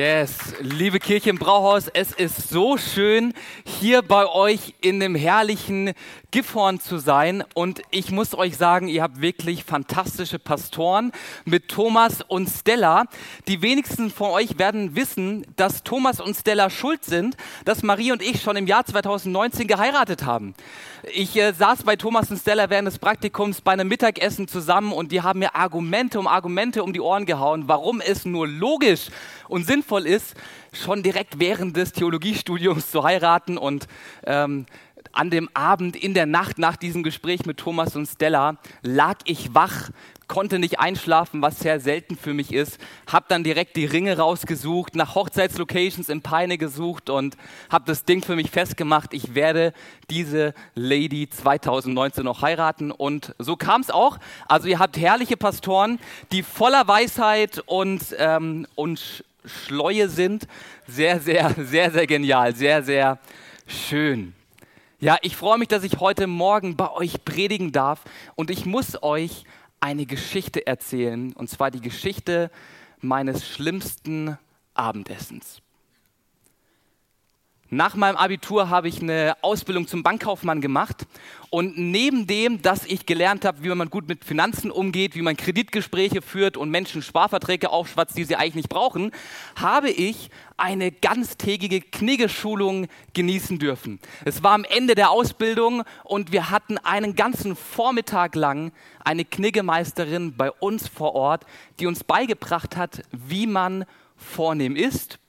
Yes, liebe Kirche im Brauhaus, es ist so schön, hier bei euch in dem herrlichen Gifhorn zu sein. Und ich muss euch sagen, ihr habt wirklich fantastische Pastoren mit Thomas und Stella. Die wenigsten von euch werden wissen, dass Thomas und Stella schuld sind, dass Marie und ich schon im Jahr 2019 geheiratet haben. Ich äh, saß bei Thomas und Stella während des Praktikums bei einem Mittagessen zusammen und die haben mir Argumente um Argumente um die Ohren gehauen, warum es nur logisch und sinnvoll ist, schon direkt während des Theologiestudiums zu heiraten. Und ähm, an dem Abend, in der Nacht nach diesem Gespräch mit Thomas und Stella, lag ich wach, konnte nicht einschlafen, was sehr selten für mich ist. Hab dann direkt die Ringe rausgesucht, nach Hochzeitslocations in Peine gesucht und habe das Ding für mich festgemacht. Ich werde diese Lady 2019 noch heiraten und so kam es auch. Also ihr habt herrliche Pastoren, die voller Weisheit und, ähm, und Schleue sind. Sehr, sehr, sehr, sehr genial, sehr, sehr schön. Ja, ich freue mich, dass ich heute Morgen bei euch predigen darf und ich muss euch eine Geschichte erzählen, und zwar die Geschichte meines schlimmsten Abendessens. Nach meinem Abitur habe ich eine Ausbildung zum Bankkaufmann gemacht und neben dem, dass ich gelernt habe, wie man gut mit Finanzen umgeht, wie man Kreditgespräche führt und Menschen Sparverträge aufschwatzt, die sie eigentlich nicht brauchen, habe ich eine ganztägige Kniggeschulung genießen dürfen. Es war am Ende der Ausbildung und wir hatten einen ganzen Vormittag lang eine Kniggemeisterin bei uns vor Ort, die uns beigebracht hat, wie man vornehm ist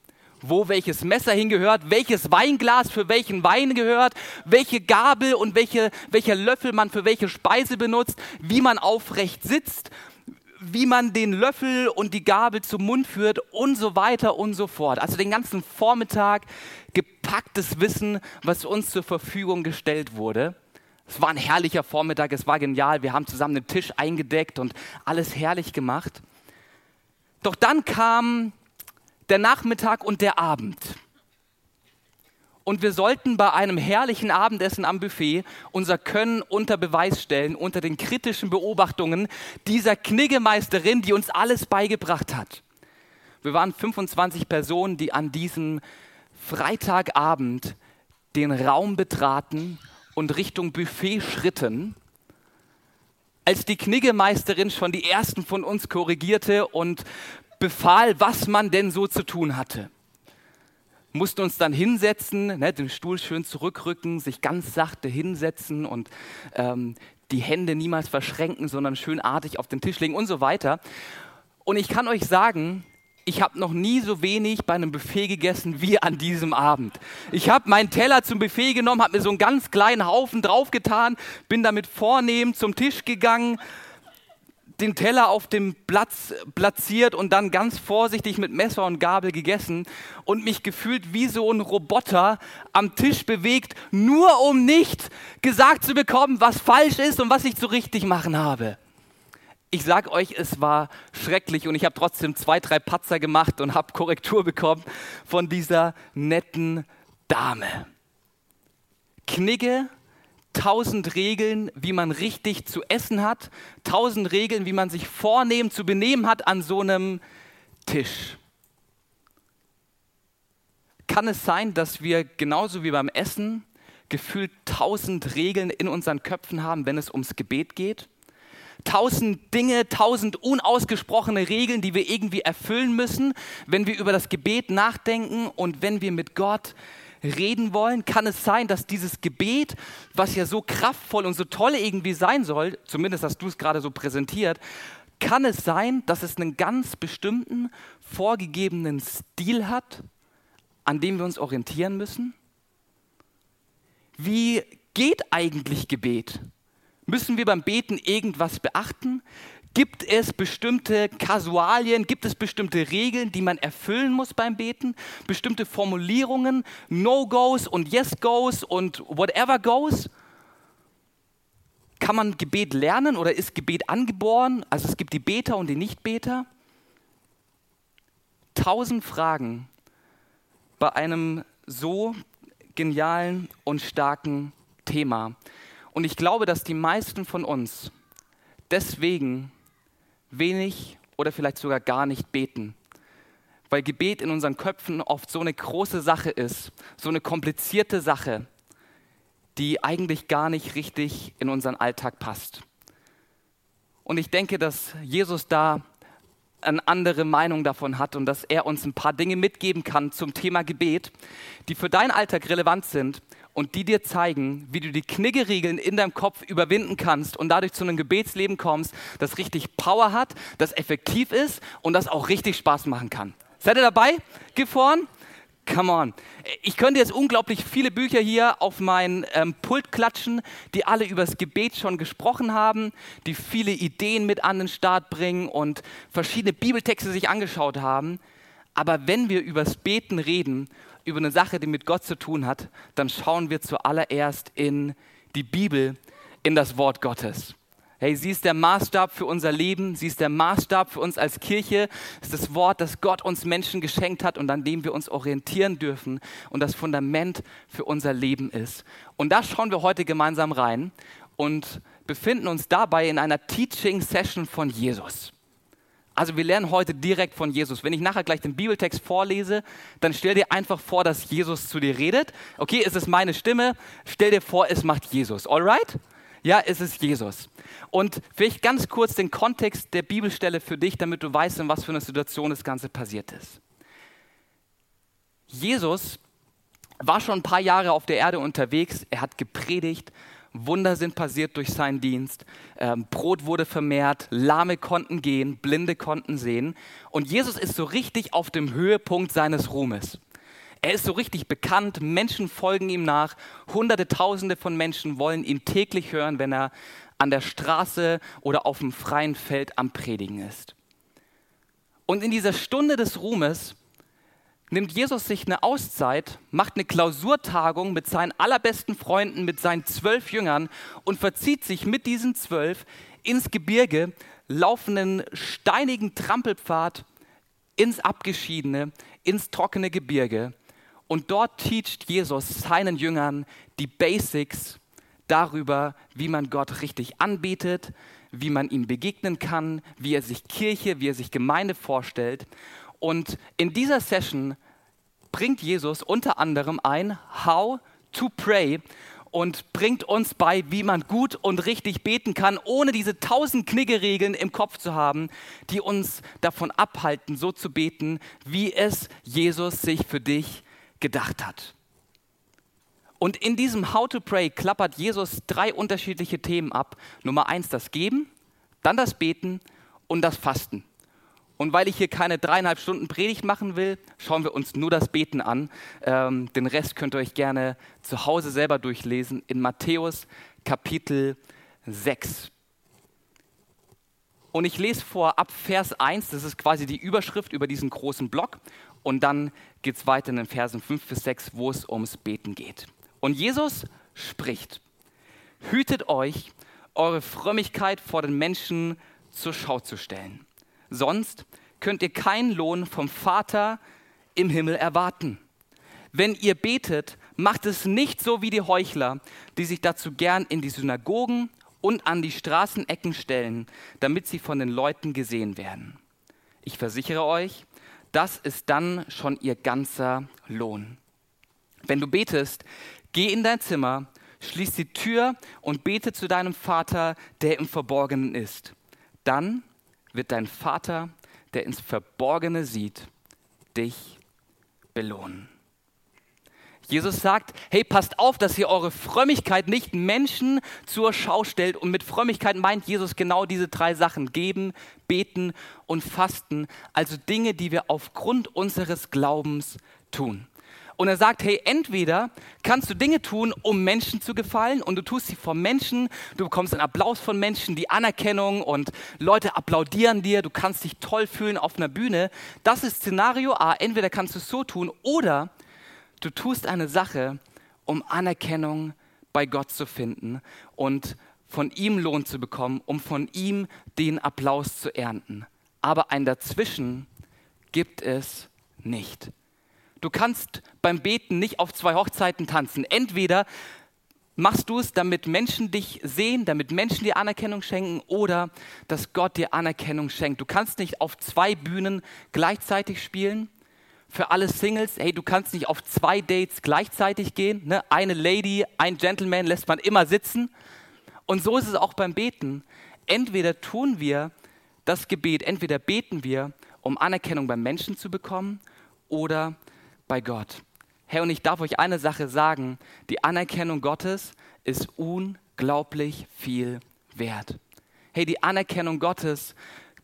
wo welches Messer hingehört, welches Weinglas für welchen Wein gehört, welche Gabel und welche, welcher Löffel man für welche Speise benutzt, wie man aufrecht sitzt, wie man den Löffel und die Gabel zum Mund führt und so weiter und so fort. Also den ganzen Vormittag gepacktes Wissen, was uns zur Verfügung gestellt wurde. Es war ein herrlicher Vormittag, es war genial. Wir haben zusammen den Tisch eingedeckt und alles herrlich gemacht. Doch dann kam der Nachmittag und der Abend. Und wir sollten bei einem herrlichen Abendessen am Buffet unser Können unter Beweis stellen, unter den kritischen Beobachtungen dieser Kniggemeisterin, die uns alles beigebracht hat. Wir waren 25 Personen, die an diesem Freitagabend den Raum betraten und Richtung Buffet schritten, als die Kniggemeisterin schon die ersten von uns korrigierte und befahl, was man denn so zu tun hatte. Mussten uns dann hinsetzen, ne, den Stuhl schön zurückrücken, sich ganz sachte hinsetzen und ähm, die Hände niemals verschränken, sondern schön artig auf den Tisch legen und so weiter. Und ich kann euch sagen, ich habe noch nie so wenig bei einem Buffet gegessen wie an diesem Abend. Ich habe meinen Teller zum Buffet genommen, habe mir so einen ganz kleinen Haufen draufgetan, bin damit vornehm zum Tisch gegangen den Teller auf dem Platz platziert und dann ganz vorsichtig mit Messer und Gabel gegessen und mich gefühlt wie so ein Roboter am Tisch bewegt, nur um nicht gesagt zu bekommen, was falsch ist und was ich zu richtig machen habe. Ich sag euch, es war schrecklich und ich habe trotzdem zwei, drei Patzer gemacht und habe Korrektur bekommen von dieser netten Dame. Knigge tausend Regeln, wie man richtig zu essen hat, tausend Regeln, wie man sich vornehm zu benehmen hat an so einem Tisch. Kann es sein, dass wir genauso wie beim Essen gefühlt tausend Regeln in unseren Köpfen haben, wenn es ums Gebet geht? Tausend Dinge, tausend unausgesprochene Regeln, die wir irgendwie erfüllen müssen, wenn wir über das Gebet nachdenken und wenn wir mit Gott reden wollen? Kann es sein, dass dieses Gebet, was ja so kraftvoll und so toll irgendwie sein soll, zumindest hast du es gerade so präsentiert, kann es sein, dass es einen ganz bestimmten, vorgegebenen Stil hat, an dem wir uns orientieren müssen? Wie geht eigentlich Gebet? Müssen wir beim Beten irgendwas beachten? Gibt es bestimmte Kasualien, gibt es bestimmte Regeln, die man erfüllen muss beim Beten? Bestimmte Formulierungen, No-Gos und Yes-Gos und whatever goes? Kann man Gebet lernen oder ist Gebet angeboren? Also es gibt die Beter und die Nicht-Beter. Tausend Fragen bei einem so genialen und starken Thema. Und ich glaube, dass die meisten von uns deswegen wenig oder vielleicht sogar gar nicht beten. Weil Gebet in unseren Köpfen oft so eine große Sache ist, so eine komplizierte Sache, die eigentlich gar nicht richtig in unseren Alltag passt. Und ich denke, dass Jesus da eine andere Meinung davon hat und dass er uns ein paar Dinge mitgeben kann zum Thema Gebet, die für deinen Alltag relevant sind und die dir zeigen, wie du die Kniggeregeln in deinem Kopf überwinden kannst und dadurch zu einem Gebetsleben kommst, das richtig Power hat, das effektiv ist und das auch richtig Spaß machen kann. Seid ihr dabei? Vorn. Come on. Ich könnte jetzt unglaublich viele Bücher hier auf mein ähm, Pult klatschen, die alle übers Gebet schon gesprochen haben, die viele Ideen mit an den Start bringen und verschiedene Bibeltexte sich angeschaut haben. Aber wenn wir übers Beten reden über eine Sache, die mit Gott zu tun hat, dann schauen wir zuallererst in die Bibel, in das Wort Gottes. Hey, sie ist der Maßstab für unser Leben, sie ist der Maßstab für uns als Kirche, es ist das Wort, das Gott uns Menschen geschenkt hat und an dem wir uns orientieren dürfen und das Fundament für unser Leben ist. Und da schauen wir heute gemeinsam rein und befinden uns dabei in einer Teaching-Session von Jesus. Also wir lernen heute direkt von Jesus. Wenn ich nachher gleich den Bibeltext vorlese, dann stell dir einfach vor, dass Jesus zu dir redet. Okay, es ist meine Stimme. Stell dir vor, es macht Jesus. Alright? Ja, es ist Jesus. Und vielleicht ganz kurz den Kontext der Bibelstelle für dich, damit du weißt, in was für einer Situation das Ganze passiert ist. Jesus war schon ein paar Jahre auf der Erde unterwegs. Er hat gepredigt, Wunder sind passiert durch seinen Dienst. Ähm, Brot wurde vermehrt, Lahme konnten gehen, Blinde konnten sehen. Und Jesus ist so richtig auf dem Höhepunkt seines Ruhmes. Er ist so richtig bekannt, Menschen folgen ihm nach, Hunderte, Tausende von Menschen wollen ihn täglich hören, wenn er an der Straße oder auf dem freien Feld am Predigen ist. Und in dieser Stunde des Ruhmes nimmt Jesus sich eine Auszeit, macht eine Klausurtagung mit seinen allerbesten Freunden, mit seinen zwölf Jüngern und verzieht sich mit diesen zwölf ins Gebirge, laufen einen steinigen Trampelpfad ins Abgeschiedene, ins trockene Gebirge. Und dort teacht Jesus seinen Jüngern die Basics darüber, wie man Gott richtig anbetet, wie man ihm begegnen kann, wie er sich Kirche, wie er sich Gemeinde vorstellt. Und in dieser Session bringt Jesus unter anderem ein How to Pray und bringt uns bei, wie man gut und richtig beten kann, ohne diese tausend Kniggeregeln im Kopf zu haben, die uns davon abhalten, so zu beten, wie es Jesus sich für dich gedacht hat. Und in diesem How to Pray klappert Jesus drei unterschiedliche Themen ab. Nummer eins das Geben, dann das Beten und das Fasten. Und weil ich hier keine dreieinhalb Stunden Predigt machen will, schauen wir uns nur das Beten an. Ähm, den Rest könnt ihr euch gerne zu Hause selber durchlesen in Matthäus Kapitel 6. Und ich lese vor ab Vers 1, das ist quasi die Überschrift über diesen großen Block. Und dann geht es weiter in den Versen 5 bis 6, wo es ums Beten geht. Und Jesus spricht, hütet euch, eure Frömmigkeit vor den Menschen zur Schau zu stellen sonst könnt ihr keinen Lohn vom Vater im Himmel erwarten. Wenn ihr betet, macht es nicht so wie die Heuchler, die sich dazu gern in die Synagogen und an die Straßenecken stellen, damit sie von den Leuten gesehen werden. Ich versichere euch, das ist dann schon ihr ganzer Lohn. Wenn du betest, geh in dein Zimmer, schließ die Tür und bete zu deinem Vater, der im Verborgenen ist. Dann wird dein Vater, der ins Verborgene sieht, dich belohnen. Jesus sagt, hey, passt auf, dass ihr eure Frömmigkeit nicht Menschen zur Schau stellt. Und mit Frömmigkeit meint Jesus genau diese drei Sachen. Geben, beten und fasten. Also Dinge, die wir aufgrund unseres Glaubens tun. Und er sagt, hey, entweder kannst du Dinge tun, um Menschen zu gefallen und du tust sie vor Menschen, du bekommst einen Applaus von Menschen, die Anerkennung und Leute applaudieren dir, du kannst dich toll fühlen auf einer Bühne. Das ist Szenario A. Entweder kannst du es so tun oder du tust eine Sache, um Anerkennung bei Gott zu finden und von ihm Lohn zu bekommen, um von ihm den Applaus zu ernten. Aber ein Dazwischen gibt es nicht. Du kannst beim Beten nicht auf zwei Hochzeiten tanzen. Entweder machst du es, damit Menschen dich sehen, damit Menschen dir Anerkennung schenken oder dass Gott dir Anerkennung schenkt. Du kannst nicht auf zwei Bühnen gleichzeitig spielen. Für alle Singles, hey, du kannst nicht auf zwei Dates gleichzeitig gehen. Ne? Eine Lady, ein Gentleman lässt man immer sitzen. Und so ist es auch beim Beten. Entweder tun wir das Gebet, entweder beten wir, um Anerkennung beim Menschen zu bekommen oder bei Gott. Herr, und ich darf euch eine Sache sagen, die Anerkennung Gottes ist unglaublich viel wert. Hey, die Anerkennung Gottes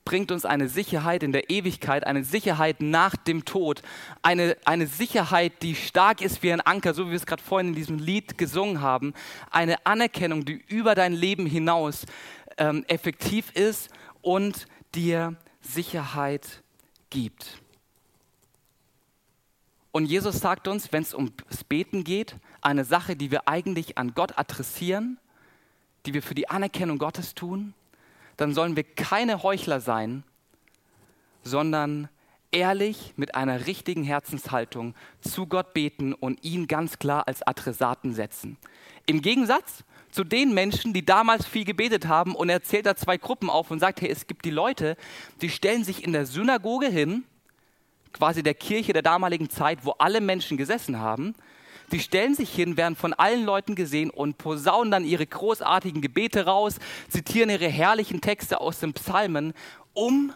bringt uns eine Sicherheit in der Ewigkeit, eine Sicherheit nach dem Tod, eine, eine Sicherheit, die stark ist wie ein Anker, so wie wir es gerade vorhin in diesem Lied gesungen haben, eine Anerkennung, die über dein Leben hinaus ähm, effektiv ist und dir Sicherheit gibt. Und Jesus sagt uns, wenn es ums Beten geht, eine Sache, die wir eigentlich an Gott adressieren, die wir für die Anerkennung Gottes tun, dann sollen wir keine Heuchler sein, sondern ehrlich mit einer richtigen Herzenshaltung zu Gott beten und ihn ganz klar als Adressaten setzen. Im Gegensatz zu den Menschen, die damals viel gebetet haben und er zählt da zwei Gruppen auf und sagt, hey, es gibt die Leute, die stellen sich in der Synagoge hin quasi der Kirche der damaligen Zeit, wo alle Menschen gesessen haben. Die stellen sich hin, werden von allen Leuten gesehen und posaunen dann ihre großartigen Gebete raus, zitieren ihre herrlichen Texte aus den Psalmen, um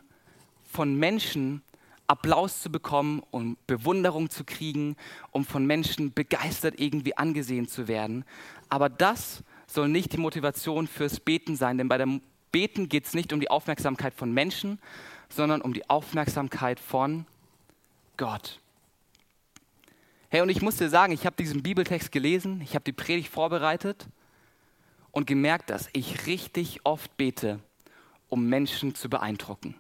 von Menschen Applaus zu bekommen und Bewunderung zu kriegen, um von Menschen begeistert irgendwie angesehen zu werden. Aber das soll nicht die Motivation fürs Beten sein, denn bei dem Beten geht es nicht um die Aufmerksamkeit von Menschen, sondern um die Aufmerksamkeit von Gott. Hey, und ich muss dir sagen, ich habe diesen Bibeltext gelesen, ich habe die Predigt vorbereitet und gemerkt, dass ich richtig oft bete, um Menschen zu beeindrucken.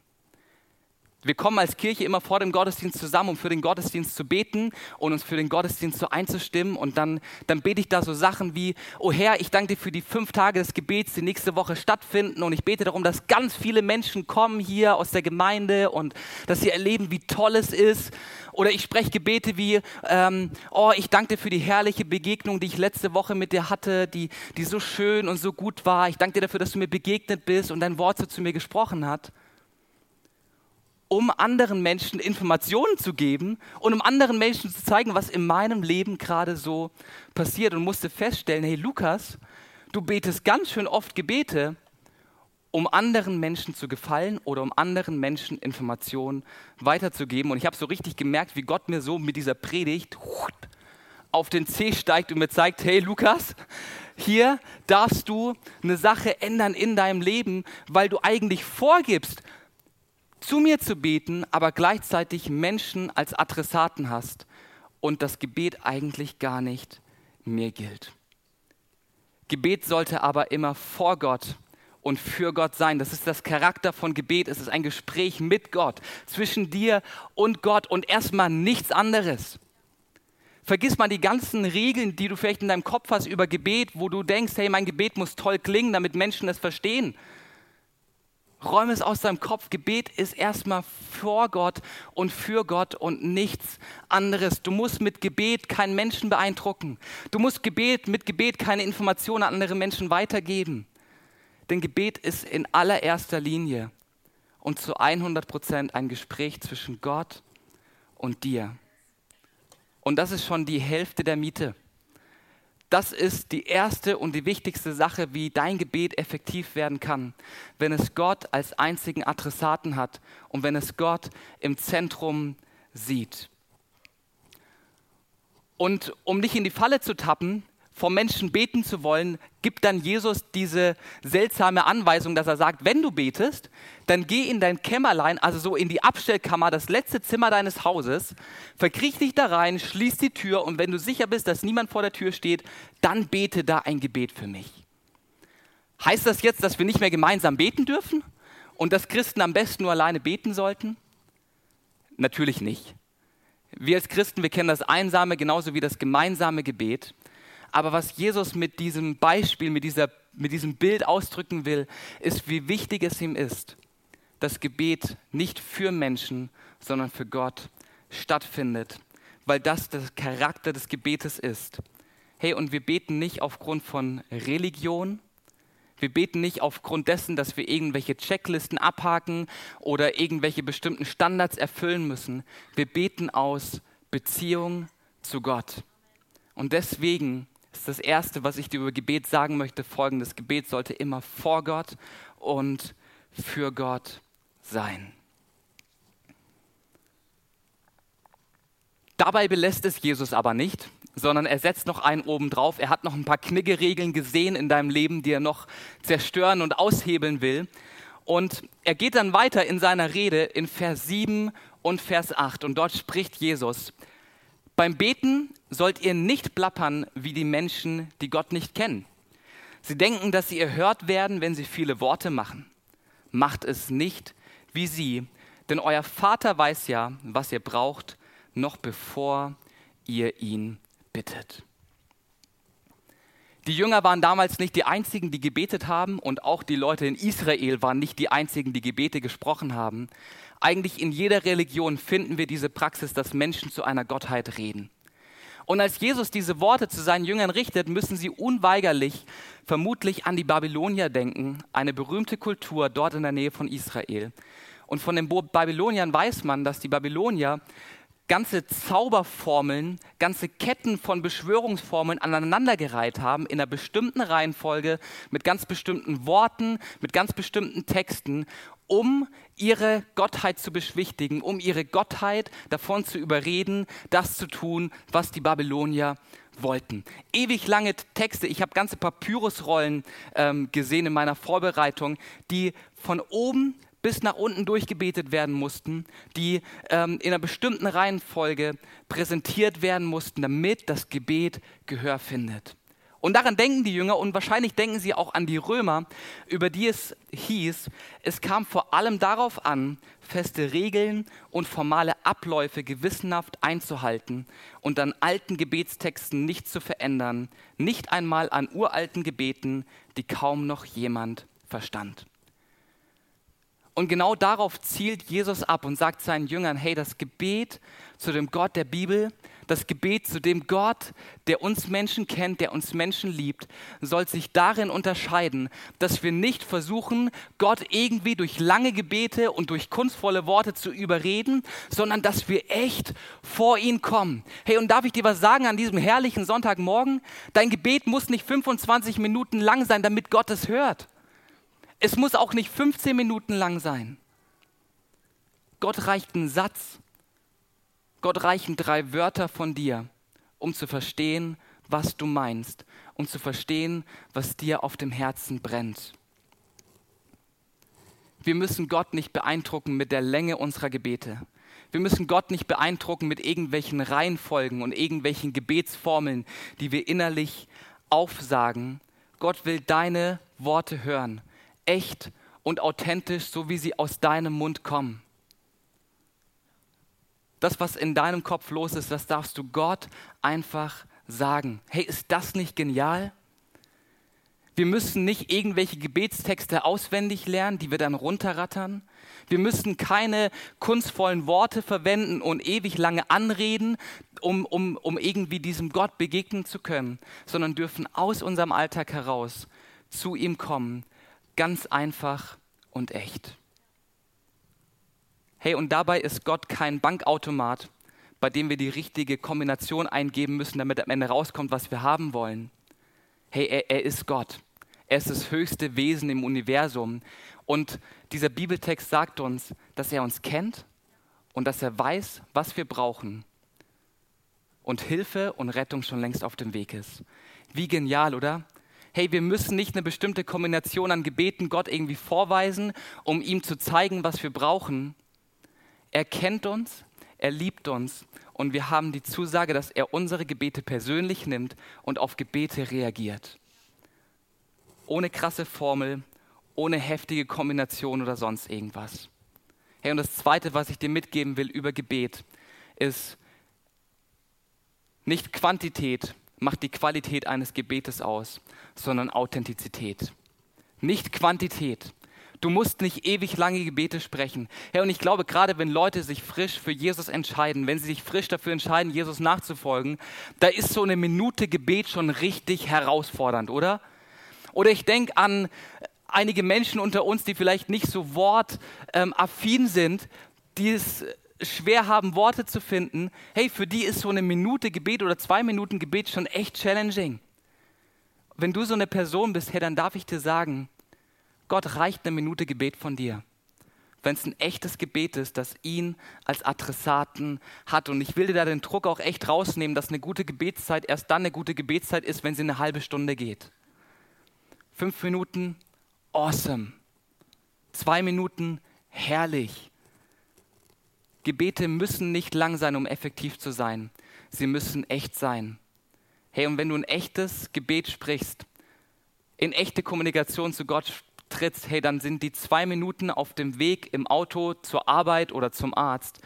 Wir kommen als Kirche immer vor dem Gottesdienst zusammen, um für den Gottesdienst zu beten und uns für den Gottesdienst so einzustimmen. Und dann, dann bete ich da so Sachen wie, oh Herr, ich danke dir für die fünf Tage des Gebets, die nächste Woche stattfinden. Und ich bete darum, dass ganz viele Menschen kommen hier aus der Gemeinde und dass sie erleben, wie toll es ist. Oder ich spreche Gebete wie, ähm, oh, ich danke dir für die herrliche Begegnung, die ich letzte Woche mit dir hatte, die, die so schön und so gut war. Ich danke dir dafür, dass du mir begegnet bist und dein Wort so zu mir gesprochen hat um anderen Menschen Informationen zu geben und um anderen Menschen zu zeigen, was in meinem Leben gerade so passiert und musste feststellen, hey Lukas, du betest ganz schön oft Gebete, um anderen Menschen zu gefallen oder um anderen Menschen Informationen weiterzugeben. Und ich habe so richtig gemerkt, wie Gott mir so mit dieser Predigt auf den Zeh steigt und mir zeigt, hey Lukas, hier darfst du eine Sache ändern in deinem Leben, weil du eigentlich vorgibst, zu mir zu beten, aber gleichzeitig Menschen als Adressaten hast und das Gebet eigentlich gar nicht mir gilt. Gebet sollte aber immer vor Gott und für Gott sein. Das ist das Charakter von Gebet. Es ist ein Gespräch mit Gott, zwischen dir und Gott und erstmal nichts anderes. Vergiss mal die ganzen Regeln, die du vielleicht in deinem Kopf hast über Gebet, wo du denkst, hey, mein Gebet muss toll klingen, damit Menschen es verstehen. Räume es aus deinem Kopf. Gebet ist erstmal vor Gott und für Gott und nichts anderes. Du musst mit Gebet keinen Menschen beeindrucken. Du musst Gebet, mit Gebet keine Informationen an andere Menschen weitergeben. Denn Gebet ist in allererster Linie und zu 100 Prozent ein Gespräch zwischen Gott und dir. Und das ist schon die Hälfte der Miete. Das ist die erste und die wichtigste Sache, wie dein Gebet effektiv werden kann, wenn es Gott als einzigen Adressaten hat und wenn es Gott im Zentrum sieht. Und um nicht in die Falle zu tappen, vor Menschen beten zu wollen, gibt dann Jesus diese seltsame Anweisung, dass er sagt, wenn du betest, dann geh in dein Kämmerlein, also so in die Abstellkammer, das letzte Zimmer deines Hauses, verkriech dich da rein, schließ die Tür und wenn du sicher bist, dass niemand vor der Tür steht, dann bete da ein Gebet für mich. Heißt das jetzt, dass wir nicht mehr gemeinsam beten dürfen und dass Christen am besten nur alleine beten sollten? Natürlich nicht. Wir als Christen, wir kennen das einsame genauso wie das gemeinsame Gebet. Aber was Jesus mit diesem Beispiel, mit, dieser, mit diesem Bild ausdrücken will, ist, wie wichtig es ihm ist, dass Gebet nicht für Menschen, sondern für Gott stattfindet, weil das der Charakter des Gebetes ist. Hey, und wir beten nicht aufgrund von Religion, wir beten nicht aufgrund dessen, dass wir irgendwelche Checklisten abhaken oder irgendwelche bestimmten Standards erfüllen müssen. Wir beten aus Beziehung zu Gott. Und deswegen ist das Erste, was ich dir über Gebet sagen möchte, folgendes. Gebet sollte immer vor Gott und für Gott sein. Dabei belässt es Jesus aber nicht, sondern er setzt noch einen oben drauf. Er hat noch ein paar Kniggeregeln gesehen in deinem Leben, die er noch zerstören und aushebeln will. Und er geht dann weiter in seiner Rede in Vers 7 und Vers 8. Und dort spricht Jesus, beim Beten sollt ihr nicht plappern wie die Menschen, die Gott nicht kennen. Sie denken, dass sie erhört werden, wenn sie viele Worte machen. Macht es nicht wie sie, denn euer Vater weiß ja, was ihr braucht, noch bevor ihr ihn bittet. Die Jünger waren damals nicht die einzigen, die gebetet haben und auch die Leute in Israel waren nicht die einzigen, die Gebete gesprochen haben. Eigentlich in jeder Religion finden wir diese Praxis, dass Menschen zu einer Gottheit reden. Und als Jesus diese Worte zu seinen Jüngern richtet, müssen sie unweigerlich vermutlich an die Babylonier denken, eine berühmte Kultur dort in der Nähe von Israel. Und von den Babyloniern weiß man, dass die Babylonier ganze Zauberformeln, ganze Ketten von Beschwörungsformeln aneinandergereiht haben in einer bestimmten Reihenfolge, mit ganz bestimmten Worten, mit ganz bestimmten Texten, um ihre Gottheit zu beschwichtigen, um ihre Gottheit davon zu überreden, das zu tun, was die Babylonier wollten. Ewig lange Texte, ich habe ganze Papyrusrollen ähm, gesehen in meiner Vorbereitung, die von oben bis nach unten durchgebetet werden mussten, die ähm, in einer bestimmten Reihenfolge präsentiert werden mussten, damit das Gebet Gehör findet. Und daran denken die Jünger und wahrscheinlich denken sie auch an die Römer, über die es hieß, es kam vor allem darauf an, feste Regeln und formale Abläufe gewissenhaft einzuhalten und an alten Gebetstexten nicht zu verändern, nicht einmal an uralten Gebeten, die kaum noch jemand verstand. Und genau darauf zielt Jesus ab und sagt seinen Jüngern, hey, das Gebet zu dem Gott der Bibel, das Gebet zu dem Gott, der uns Menschen kennt, der uns Menschen liebt, soll sich darin unterscheiden, dass wir nicht versuchen, Gott irgendwie durch lange Gebete und durch kunstvolle Worte zu überreden, sondern dass wir echt vor ihn kommen. Hey, und darf ich dir was sagen an diesem herrlichen Sonntagmorgen? Dein Gebet muss nicht 25 Minuten lang sein, damit Gott es hört. Es muss auch nicht 15 Minuten lang sein. Gott reicht einen Satz. Gott reichen drei Wörter von dir, um zu verstehen, was du meinst, um zu verstehen, was dir auf dem Herzen brennt. Wir müssen Gott nicht beeindrucken mit der Länge unserer Gebete. Wir müssen Gott nicht beeindrucken mit irgendwelchen Reihenfolgen und irgendwelchen Gebetsformeln, die wir innerlich aufsagen. Gott will deine Worte hören echt und authentisch, so wie sie aus deinem Mund kommen. Das, was in deinem Kopf los ist, das darfst du Gott einfach sagen. Hey, ist das nicht genial? Wir müssen nicht irgendwelche Gebetstexte auswendig lernen, die wir dann runterrattern. Wir müssen keine kunstvollen Worte verwenden und ewig lange anreden, um, um, um irgendwie diesem Gott begegnen zu können, sondern dürfen aus unserem Alltag heraus zu ihm kommen ganz einfach und echt. Hey, und dabei ist Gott kein Bankautomat, bei dem wir die richtige Kombination eingeben müssen, damit am Ende rauskommt, was wir haben wollen. Hey, er, er ist Gott. Er ist das höchste Wesen im Universum. Und dieser Bibeltext sagt uns, dass er uns kennt und dass er weiß, was wir brauchen. und Hilfe und Rettung schon längst auf dem Weg ist. Wie genial, oder? Hey, wir müssen nicht eine bestimmte Kombination an Gebeten Gott irgendwie vorweisen, um ihm zu zeigen, was wir brauchen. Er kennt uns, er liebt uns und wir haben die Zusage, dass er unsere Gebete persönlich nimmt und auf Gebete reagiert. Ohne krasse Formel, ohne heftige Kombination oder sonst irgendwas. Hey, und das Zweite, was ich dir mitgeben will über Gebet, ist, nicht Quantität macht die Qualität eines Gebetes aus, sondern Authentizität. Nicht Quantität. Du musst nicht ewig lange Gebete sprechen. Herr, und ich glaube, gerade wenn Leute sich frisch für Jesus entscheiden, wenn sie sich frisch dafür entscheiden, Jesus nachzufolgen, da ist so eine Minute Gebet schon richtig herausfordernd, oder? Oder ich denke an einige Menschen unter uns, die vielleicht nicht so wortaffin sind, die es schwer haben, Worte zu finden. Hey, für die ist so eine Minute Gebet oder zwei Minuten Gebet schon echt challenging. Wenn du so eine Person bist, hey, dann darf ich dir sagen, Gott reicht eine Minute Gebet von dir. Wenn es ein echtes Gebet ist, das ihn als Adressaten hat. Und ich will dir da den Druck auch echt rausnehmen, dass eine gute Gebetszeit erst dann eine gute Gebetszeit ist, wenn sie eine halbe Stunde geht. Fünf Minuten, awesome. Zwei Minuten, herrlich. Gebete müssen nicht lang sein, um effektiv zu sein. Sie müssen echt sein. Hey, und wenn du ein echtes Gebet sprichst, in echte Kommunikation zu Gott trittst, hey, dann sind die zwei Minuten auf dem Weg im Auto zur Arbeit oder zum Arzt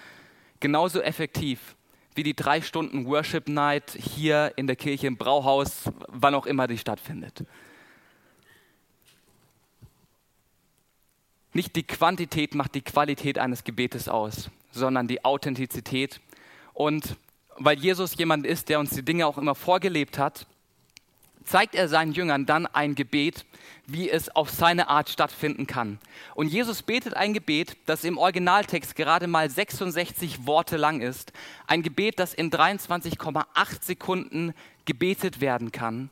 genauso effektiv wie die drei Stunden Worship Night hier in der Kirche im Brauhaus, wann auch immer die stattfindet. Nicht die Quantität macht die Qualität eines Gebetes aus, sondern die Authentizität. Und weil Jesus jemand ist, der uns die Dinge auch immer vorgelebt hat, zeigt er seinen Jüngern dann ein Gebet, wie es auf seine Art stattfinden kann. Und Jesus betet ein Gebet, das im Originaltext gerade mal 66 Worte lang ist. Ein Gebet, das in 23,8 Sekunden gebetet werden kann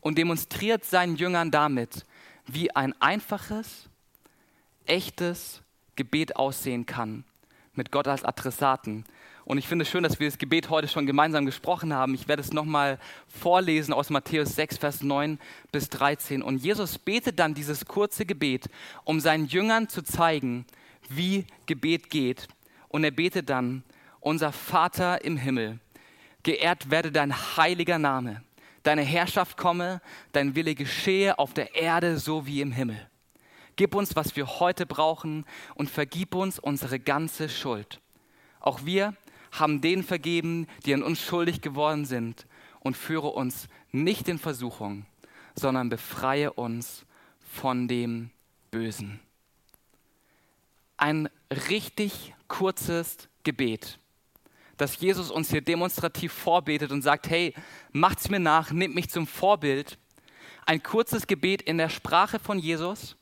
und demonstriert seinen Jüngern damit, wie ein einfaches, echtes Gebet aussehen kann, mit Gott als Adressaten. Und ich finde es schön, dass wir das Gebet heute schon gemeinsam gesprochen haben. Ich werde es nochmal vorlesen aus Matthäus 6, Vers 9 bis 13. Und Jesus betet dann dieses kurze Gebet, um seinen Jüngern zu zeigen, wie Gebet geht. Und er betet dann, unser Vater im Himmel, geehrt werde dein heiliger Name, deine Herrschaft komme, dein Wille geschehe auf der Erde so wie im Himmel. Gib uns, was wir heute brauchen und vergib uns unsere ganze Schuld. Auch wir haben denen vergeben, die an uns schuldig geworden sind und führe uns nicht in Versuchung, sondern befreie uns von dem Bösen. Ein richtig kurzes Gebet, das Jesus uns hier demonstrativ vorbetet und sagt, hey, macht's mir nach, nehmt mich zum Vorbild. Ein kurzes Gebet in der Sprache von Jesus,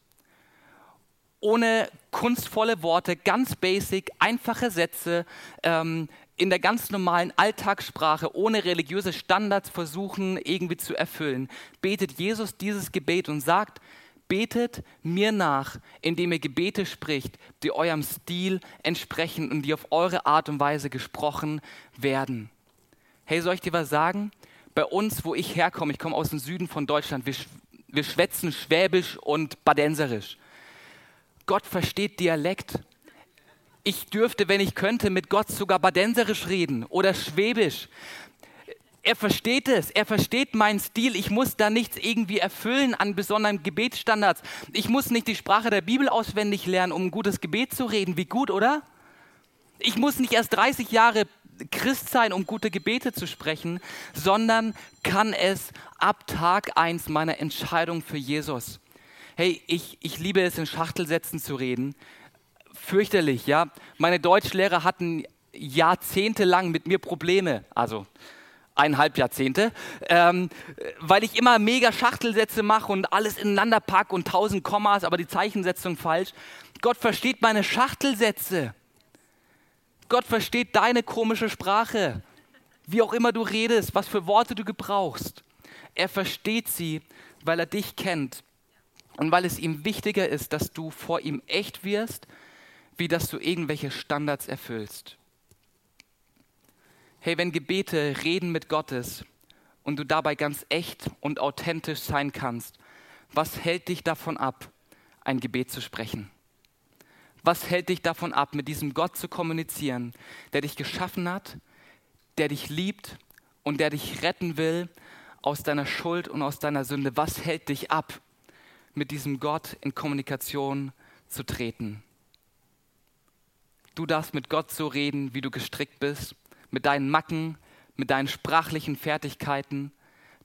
ohne kunstvolle Worte, ganz basic, einfache Sätze, ähm, in der ganz normalen Alltagssprache, ohne religiöse Standards versuchen irgendwie zu erfüllen, betet Jesus dieses Gebet und sagt, betet mir nach, indem ihr Gebete spricht, die eurem Stil entsprechen und die auf eure Art und Weise gesprochen werden. Hey, soll ich dir was sagen? Bei uns, wo ich herkomme, ich komme aus dem Süden von Deutschland, wir, wir schwätzen Schwäbisch und Badenserisch. Gott versteht Dialekt. Ich dürfte, wenn ich könnte, mit Gott sogar Badenserisch reden oder Schwäbisch. Er versteht es, er versteht meinen Stil. Ich muss da nichts irgendwie erfüllen an besonderen Gebetsstandards. Ich muss nicht die Sprache der Bibel auswendig lernen, um ein gutes Gebet zu reden. Wie gut, oder? Ich muss nicht erst 30 Jahre Christ sein, um gute Gebete zu sprechen, sondern kann es ab Tag 1 meiner Entscheidung für Jesus hey, ich, ich liebe es, in Schachtelsätzen zu reden. Fürchterlich, ja. Meine Deutschlehrer hatten jahrzehntelang mit mir Probleme, also eineinhalb Jahrzehnte, ähm, weil ich immer mega Schachtelsätze mache und alles ineinander packe und tausend Kommas, aber die Zeichensetzung falsch. Gott versteht meine Schachtelsätze. Gott versteht deine komische Sprache. Wie auch immer du redest, was für Worte du gebrauchst. Er versteht sie, weil er dich kennt und weil es ihm wichtiger ist, dass du vor ihm echt wirst, wie dass du irgendwelche Standards erfüllst. Hey, wenn Gebete Reden mit Gott ist und du dabei ganz echt und authentisch sein kannst, was hält dich davon ab, ein Gebet zu sprechen? Was hält dich davon ab, mit diesem Gott zu kommunizieren, der dich geschaffen hat, der dich liebt und der dich retten will aus deiner Schuld und aus deiner Sünde? Was hält dich ab, mit diesem Gott in Kommunikation zu treten? Du darfst mit Gott so reden, wie du gestrickt bist, mit deinen Macken, mit deinen sprachlichen Fertigkeiten,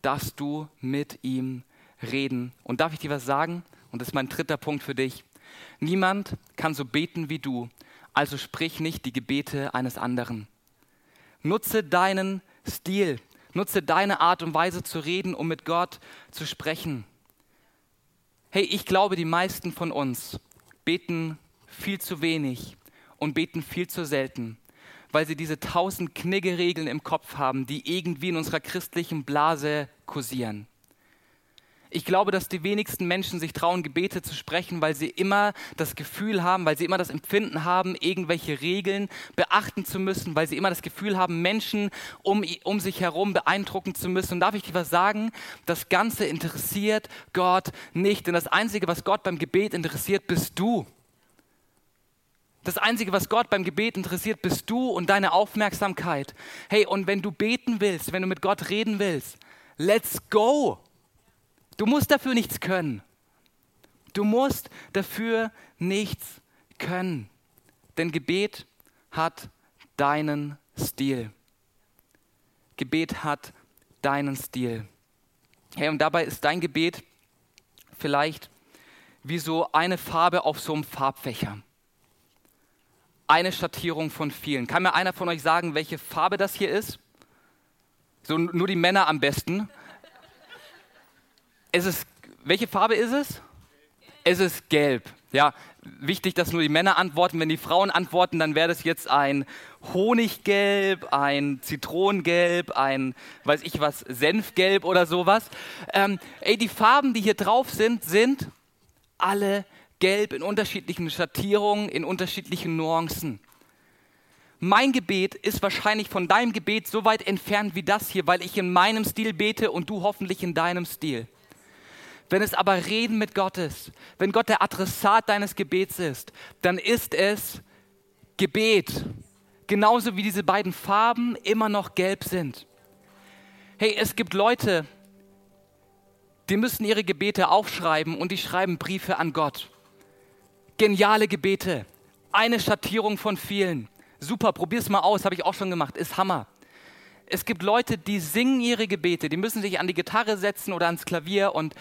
darfst du mit ihm reden. Und darf ich dir was sagen? Und das ist mein dritter Punkt für dich. Niemand kann so beten wie du, also sprich nicht die Gebete eines anderen. Nutze deinen Stil, nutze deine Art und Weise zu reden, um mit Gott zu sprechen. Hey, ich glaube, die meisten von uns beten viel zu wenig und beten viel zu selten, weil sie diese tausend Kniggeregeln im Kopf haben, die irgendwie in unserer christlichen Blase kursieren. Ich glaube, dass die wenigsten Menschen sich trauen, Gebete zu sprechen, weil sie immer das Gefühl haben, weil sie immer das Empfinden haben, irgendwelche Regeln beachten zu müssen, weil sie immer das Gefühl haben, Menschen um, um sich herum beeindrucken zu müssen. Und darf ich dir was sagen? Das Ganze interessiert Gott nicht. Denn das Einzige, was Gott beim Gebet interessiert, bist du. Das Einzige, was Gott beim Gebet interessiert, bist du und deine Aufmerksamkeit. Hey, und wenn du beten willst, wenn du mit Gott reden willst, let's go! Du musst dafür nichts können. Du musst dafür nichts können. Denn Gebet hat deinen Stil. Gebet hat deinen Stil. Hey, und dabei ist dein Gebet vielleicht wie so eine Farbe auf so einem Farbfächer. Eine Schattierung von vielen. Kann mir einer von euch sagen, welche Farbe das hier ist? So nur die Männer am besten. Es ist, welche Farbe ist es? Es ist gelb. Ja, wichtig, dass nur die Männer antworten. Wenn die Frauen antworten, dann wäre das jetzt ein Honiggelb, ein Zitronengelb, ein, weiß ich was, Senfgelb oder sowas. Ähm, ey, die Farben, die hier drauf sind, sind alle gelb in unterschiedlichen Schattierungen, in unterschiedlichen Nuancen. Mein Gebet ist wahrscheinlich von deinem Gebet so weit entfernt wie das hier, weil ich in meinem Stil bete und du hoffentlich in deinem Stil. Wenn es aber Reden mit Gott ist, wenn Gott der Adressat deines Gebets ist, dann ist es Gebet. Genauso wie diese beiden Farben immer noch gelb sind. Hey, es gibt Leute, die müssen ihre Gebete aufschreiben und die schreiben Briefe an Gott. Geniale Gebete. Eine Schattierung von vielen. Super, probier's mal aus, habe ich auch schon gemacht, ist Hammer es gibt Leute, die singen ihre Gebete, die müssen sich an die Gitarre setzen oder ans Klavier und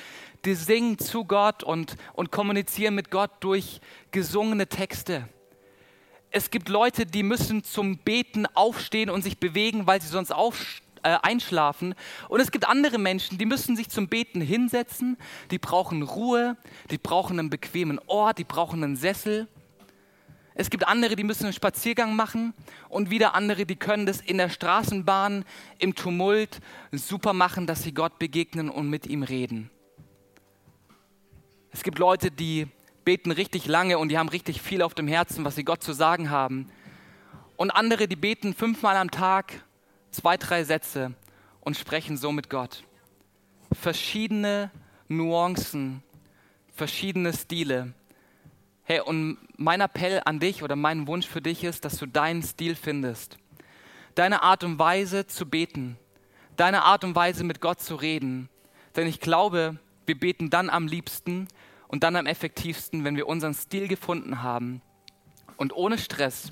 die singen zu Gott und, und kommunizieren mit Gott durch gesungene Texte. Es gibt Leute, die müssen zum Beten aufstehen und sich bewegen, weil sie sonst auf, äh, einschlafen. Und es gibt andere Menschen, die müssen sich zum Beten hinsetzen, die brauchen Ruhe, die brauchen einen bequemen Ort, die brauchen einen Sessel. Es gibt andere, die müssen einen Spaziergang machen und wieder andere, die können das in der Straßenbahn, im Tumult super machen, dass sie Gott begegnen und mit ihm reden. Es gibt Leute, die beten richtig lange und die haben richtig viel auf dem Herzen, was sie Gott zu sagen haben. Und andere, die beten fünfmal am Tag zwei, drei Sätze und sprechen so mit Gott. Verschiedene Nuancen, verschiedene Stile. Hey, und mein Appell an dich oder mein Wunsch für dich ist, dass du deinen Stil findest. Deine Art und Weise zu beten. Deine Art und Weise mit Gott zu reden. Denn ich glaube, wir beten dann am liebsten und dann am effektivsten, wenn wir unseren Stil gefunden haben und ohne Stress,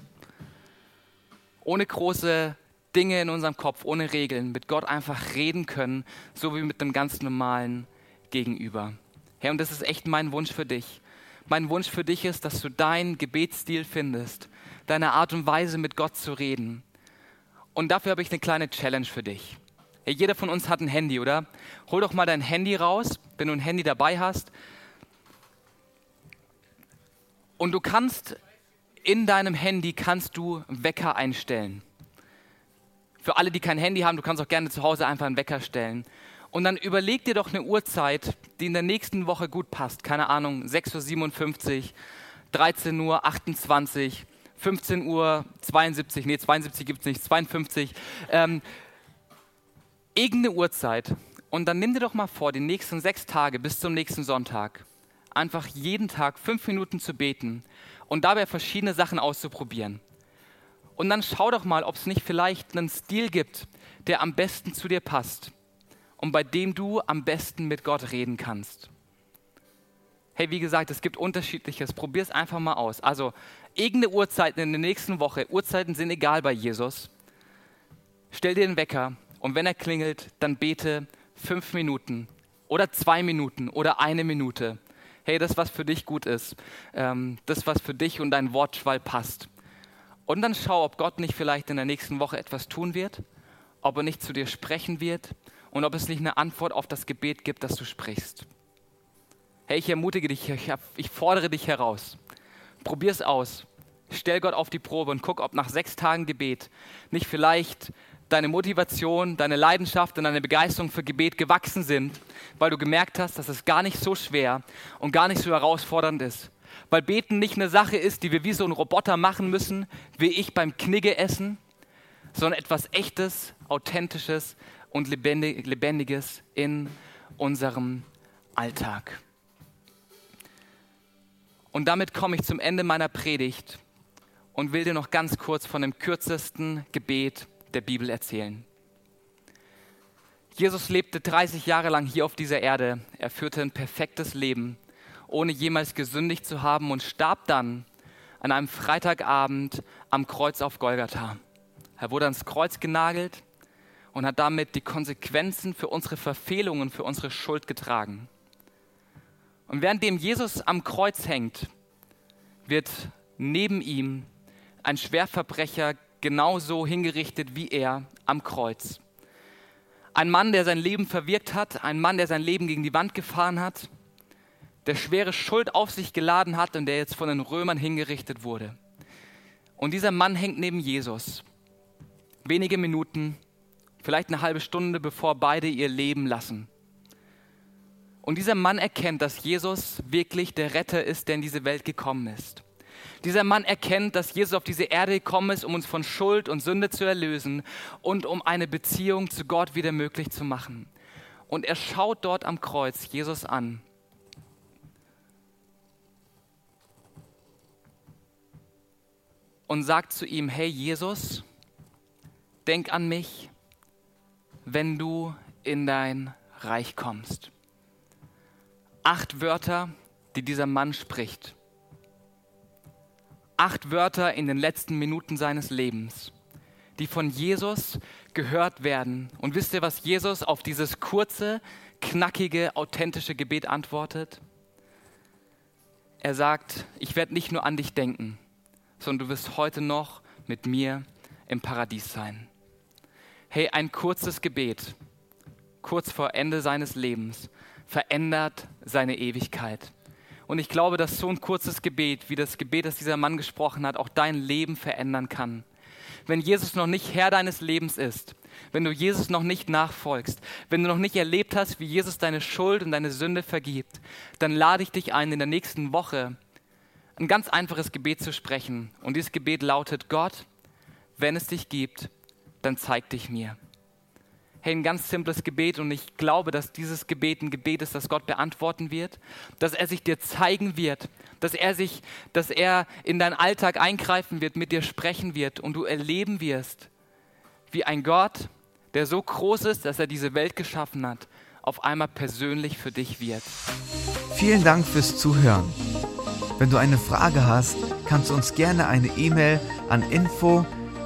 ohne große Dinge in unserem Kopf, ohne Regeln, mit Gott einfach reden können, so wie mit einem ganz normalen Gegenüber. Herr, und das ist echt mein Wunsch für dich mein Wunsch für dich ist, dass du deinen Gebetsstil findest, deine Art und Weise mit Gott zu reden. Und dafür habe ich eine kleine Challenge für dich. Jeder von uns hat ein Handy, oder? Hol doch mal dein Handy raus, wenn du ein Handy dabei hast. Und du kannst in deinem Handy kannst du Wecker einstellen. Für alle, die kein Handy haben, du kannst auch gerne zu Hause einfach einen Wecker stellen. Und dann überleg dir doch eine Uhrzeit, die in der nächsten Woche gut passt. Keine Ahnung, 6.57 Uhr, 13 Uhr, 28, 15 Uhr 72, nee, 72 gibt es nicht, 52. Ähm, irgendeine Uhrzeit. Und dann nimm dir doch mal vor, die nächsten sechs Tage bis zum nächsten Sonntag einfach jeden Tag fünf Minuten zu beten und dabei verschiedene Sachen auszuprobieren. Und dann schau doch mal, ob es nicht vielleicht einen Stil gibt, der am besten zu dir passt und bei dem du am besten mit Gott reden kannst. Hey, wie gesagt, es gibt unterschiedliches. Probier es einfach mal aus. Also, irgendeine Uhrzeit in der nächsten Woche. Uhrzeiten sind egal bei Jesus. Stell dir den Wecker und wenn er klingelt, dann bete fünf Minuten oder zwei Minuten oder eine Minute. Hey, das, was für dich gut ist, ähm, das, was für dich und dein Wortschwall passt. Und dann schau, ob Gott nicht vielleicht in der nächsten Woche etwas tun wird, ob er nicht zu dir sprechen wird und ob es nicht eine Antwort auf das Gebet gibt, das du sprichst. Hey, ich ermutige dich, ich, ich fordere dich heraus. Probier es aus. Stell Gott auf die Probe und guck, ob nach sechs Tagen Gebet nicht vielleicht deine Motivation, deine Leidenschaft und deine Begeisterung für Gebet gewachsen sind, weil du gemerkt hast, dass es gar nicht so schwer und gar nicht so herausfordernd ist. Weil Beten nicht eine Sache ist, die wir wie so ein Roboter machen müssen, wie ich beim Knigge essen, sondern etwas Echtes, Authentisches und Lebendiges in unserem Alltag. Und damit komme ich zum Ende meiner Predigt und will dir noch ganz kurz von dem kürzesten Gebet der Bibel erzählen. Jesus lebte 30 Jahre lang hier auf dieser Erde. Er führte ein perfektes Leben, ohne jemals gesündigt zu haben und starb dann an einem Freitagabend am Kreuz auf Golgatha. Er wurde ans Kreuz genagelt und hat damit die Konsequenzen für unsere Verfehlungen, für unsere Schuld getragen. Und währenddem Jesus am Kreuz hängt, wird neben ihm ein Schwerverbrecher genauso hingerichtet wie er am Kreuz. Ein Mann, der sein Leben verwirkt hat, ein Mann, der sein Leben gegen die Wand gefahren hat, der schwere Schuld auf sich geladen hat und der jetzt von den Römern hingerichtet wurde. Und dieser Mann hängt neben Jesus. Wenige Minuten, vielleicht eine halbe Stunde, bevor beide ihr Leben lassen. Und dieser Mann erkennt, dass Jesus wirklich der Retter ist, der in diese Welt gekommen ist. Dieser Mann erkennt, dass Jesus auf diese Erde gekommen ist, um uns von Schuld und Sünde zu erlösen und um eine Beziehung zu Gott wieder möglich zu machen. Und er schaut dort am Kreuz Jesus an. Und sagt zu ihm, hey Jesus, denk an mich, wenn du in dein Reich kommst. Acht Wörter, die dieser Mann spricht acht Wörter in den letzten Minuten seines Lebens, die von Jesus gehört werden. Und wisst ihr, was Jesus auf dieses kurze, knackige, authentische Gebet antwortet? Er sagt, ich werde nicht nur an dich denken, sondern du wirst heute noch mit mir im Paradies sein. Hey, ein kurzes Gebet, kurz vor Ende seines Lebens, verändert seine Ewigkeit. Und ich glaube, dass so ein kurzes Gebet, wie das Gebet, das dieser Mann gesprochen hat, auch dein Leben verändern kann. Wenn Jesus noch nicht Herr deines Lebens ist, wenn du Jesus noch nicht nachfolgst, wenn du noch nicht erlebt hast, wie Jesus deine Schuld und deine Sünde vergibt, dann lade ich dich ein, in der nächsten Woche ein ganz einfaches Gebet zu sprechen. Und dieses Gebet lautet, Gott, wenn es dich gibt, dann zeig dich mir hey, ein ganz simples Gebet und ich glaube, dass dieses Gebet ein Gebet ist, das Gott beantworten wird, dass er sich dir zeigen wird, dass er sich, dass er in deinen Alltag eingreifen wird, mit dir sprechen wird und du erleben wirst, wie ein Gott, der so groß ist, dass er diese Welt geschaffen hat, auf einmal persönlich für dich wird. Vielen Dank fürs Zuhören. Wenn du eine Frage hast, kannst du uns gerne eine E-Mail an info@